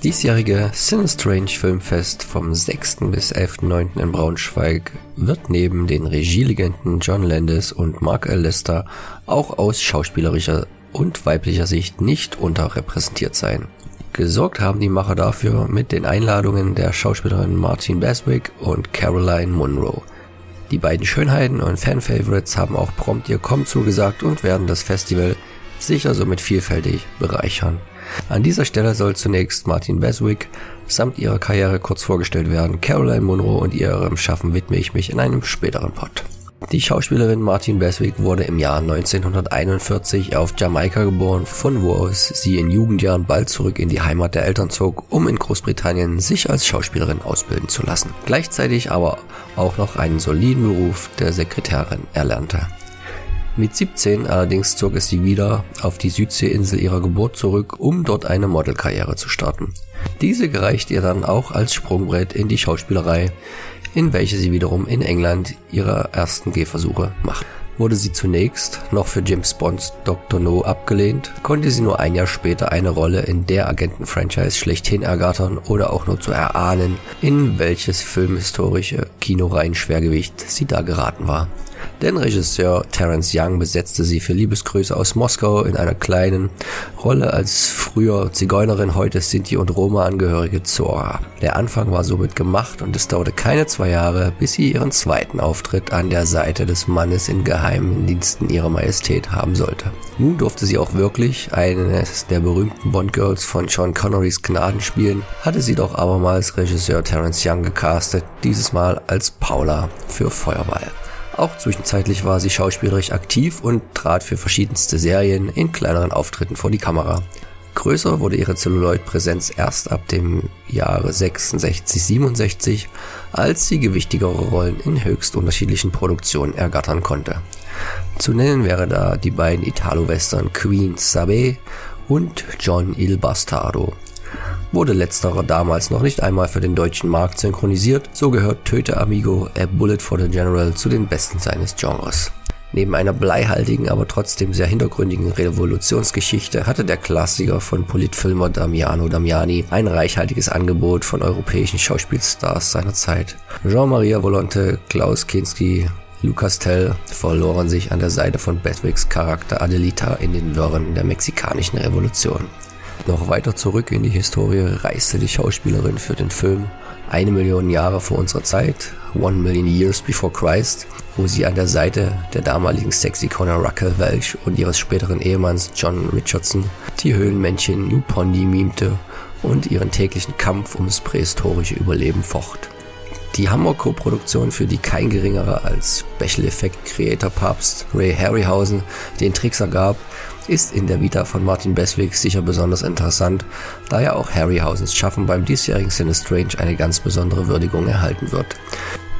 Das diesjährige Cinestrange Filmfest vom 6. bis 11.9. in Braunschweig wird neben den Regielegenden John Landis und Mark L. Lester auch aus schauspielerischer und weiblicher Sicht nicht unterrepräsentiert sein. Gesorgt haben die Macher dafür mit den Einladungen der Schauspielerin Martin Beswick und Caroline Munro. Die beiden Schönheiten und Fan-Favorites haben auch prompt ihr Kommen zugesagt und werden das Festival sicher somit vielfältig bereichern. An dieser Stelle soll zunächst Martin Beswick samt ihrer Karriere kurz vorgestellt werden. Caroline Munro und ihrem Schaffen widme ich mich in einem späteren Pod. Die Schauspielerin Martin Beswick wurde im Jahr 1941 auf Jamaika geboren, von wo aus sie in Jugendjahren bald zurück in die Heimat der Eltern zog, um in Großbritannien sich als Schauspielerin ausbilden zu lassen. Gleichzeitig aber auch noch einen soliden Beruf der Sekretärin erlernte. Mit 17 allerdings zog es sie wieder auf die Südseeinsel ihrer Geburt zurück, um dort eine Modelkarriere zu starten. Diese gereicht ihr dann auch als Sprungbrett in die Schauspielerei, in welche sie wiederum in England ihre ersten Gehversuche macht. Wurde sie zunächst noch für James Bonds Dr. No abgelehnt, konnte sie nur ein Jahr später eine Rolle in der Agenten-Franchise schlechthin ergattern oder auch nur zu erahnen, in welches filmhistorische Kinoreihen-Schwergewicht sie da geraten war. Denn Regisseur Terence Young besetzte sie für Liebesgrüße aus Moskau in einer kleinen Rolle als früher Zigeunerin, heute Sinti und Roma-Angehörige Zora. Der Anfang war somit gemacht und es dauerte keine zwei Jahre, bis sie ihren zweiten Auftritt an der Seite des Mannes in geheimen Diensten ihrer Majestät haben sollte. Nun durfte sie auch wirklich eines der berühmten Bond-Girls von Sean Connerys Gnaden spielen, hatte sie doch abermals Regisseur Terence Young gecastet, dieses Mal als Paula für Feuerball. Auch zwischenzeitlich war sie schauspielerisch aktiv und trat für verschiedenste Serien in kleineren Auftritten vor die Kamera. Größer wurde ihre Celluloid-Präsenz erst ab dem Jahre 66, 67, als sie gewichtigere Rollen in höchst unterschiedlichen Produktionen ergattern konnte. Zu nennen wäre da die beiden Italo-Western Queen Sabe und John Il Bastardo, wurde letzterer damals noch nicht einmal für den deutschen Markt synchronisiert, so gehört Töte Amigo A Bullet for the General zu den besten seines Genres. Neben einer bleihaltigen, aber trotzdem sehr hintergründigen Revolutionsgeschichte hatte der Klassiker von Politfilmer Damiano Damiani ein reichhaltiges Angebot von europäischen Schauspielstars seiner Zeit. Jean-Maria Volonte, Klaus Kinski, Lucas Tell verloren sich an der Seite von Bedwicks Charakter Adelita in den Wirren der mexikanischen Revolution. Noch weiter zurück in die Historie reiste die Schauspielerin für den Film Eine Million Jahre vor unserer Zeit, One Million Years Before Christ, wo sie an der Seite der damaligen Sexikone Raquel Welch und ihres späteren Ehemanns John Richardson die Höhlenmännchen New Pondy mimte und ihren täglichen Kampf ums prähistorische Überleben focht. Die Hammer-Co-Produktion, für die kein geringerer als Special Effect Creator Papst Ray Harryhausen den Tricks ergab, ist in der Vita von Martin Beswick sicher besonders interessant, da ja auch Harryhausens Schaffen beim diesjährigen Cinestrange eine ganz besondere Würdigung erhalten wird.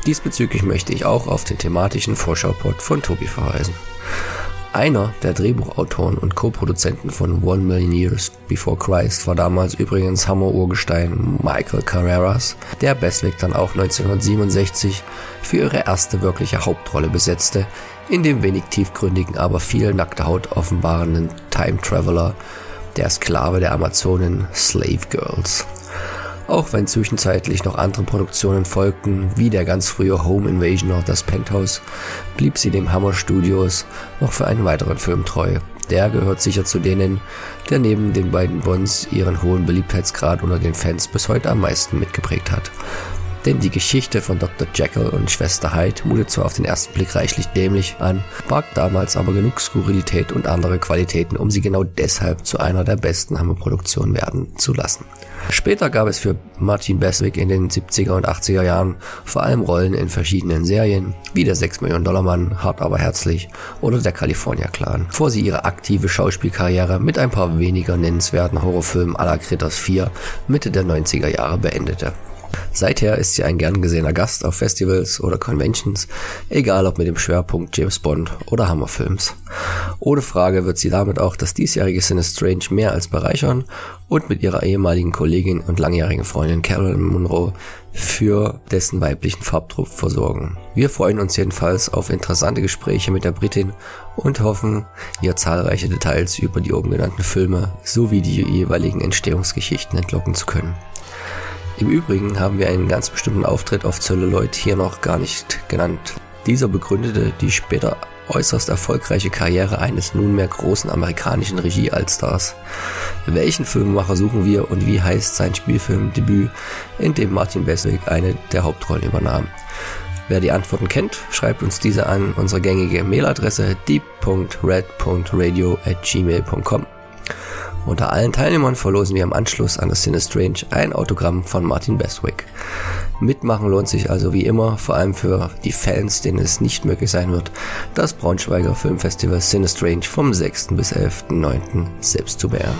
Diesbezüglich möchte ich auch auf den thematischen Vorschauport von Tobi verweisen. Einer der Drehbuchautoren und Co-Produzenten von One Million Years Before Christ war damals übrigens Hammer-Urgestein Michael Carreras, der Bestwick dann auch 1967 für ihre erste wirkliche Hauptrolle besetzte, in dem wenig tiefgründigen, aber viel nackte Haut offenbarenden Time Traveler, der Sklave der Amazonen Slave Girls. Auch wenn zwischenzeitlich noch andere Produktionen folgten, wie der ganz frühe Home Invasion of das Penthouse, blieb sie dem Hammer Studios noch für einen weiteren Film treu. Der gehört sicher zu denen, der neben den beiden Bonds ihren hohen Beliebtheitsgrad unter den Fans bis heute am meisten mitgeprägt hat. Denn die Geschichte von Dr. Jekyll und Schwester Hyde mutet zwar auf den ersten Blick reichlich dämlich an, barg damals aber genug Skurrilität und andere Qualitäten, um sie genau deshalb zu einer der besten Hammerproduktionen werden zu lassen. Später gab es für Martin Beswick in den 70er und 80er Jahren vor allem Rollen in verschiedenen Serien, wie der 6 Millionen Dollar Mann, Hart aber herzlich oder der California Clan, bevor sie ihre aktive Schauspielkarriere mit ein paar weniger nennenswerten Horrorfilmen à la Critters 4 Mitte der 90er Jahre beendete. Seither ist sie ein gern gesehener Gast auf Festivals oder Conventions, egal ob mit dem Schwerpunkt James Bond oder Hammerfilms. Ohne Frage wird sie damit auch das diesjährige Strange mehr als bereichern und mit ihrer ehemaligen Kollegin und langjährigen Freundin Carolyn Munro für dessen weiblichen Farbtrupp versorgen. Wir freuen uns jedenfalls auf interessante Gespräche mit der Britin und hoffen, ihr zahlreiche Details über die oben genannten Filme sowie die jeweiligen Entstehungsgeschichten entlocken zu können. Im Übrigen haben wir einen ganz bestimmten Auftritt auf Celluloid hier noch gar nicht genannt. Dieser begründete die später äußerst erfolgreiche Karriere eines nunmehr großen amerikanischen Regie-Allstars. Welchen Filmemacher suchen wir und wie heißt sein Spielfilmdebüt, in dem Martin Beswick eine der Hauptrollen übernahm? Wer die Antworten kennt, schreibt uns diese an unsere gängige Mailadresse deep.red.radio at gmail.com. Unter allen Teilnehmern verlosen wir im Anschluss an das Sinistrange ein Autogramm von Martin Bestwick. Mitmachen lohnt sich also wie immer, vor allem für die Fans, denen es nicht möglich sein wird, das Braunschweiger Filmfestival Sinistrange vom 6. bis 11.9. selbst zu beehren.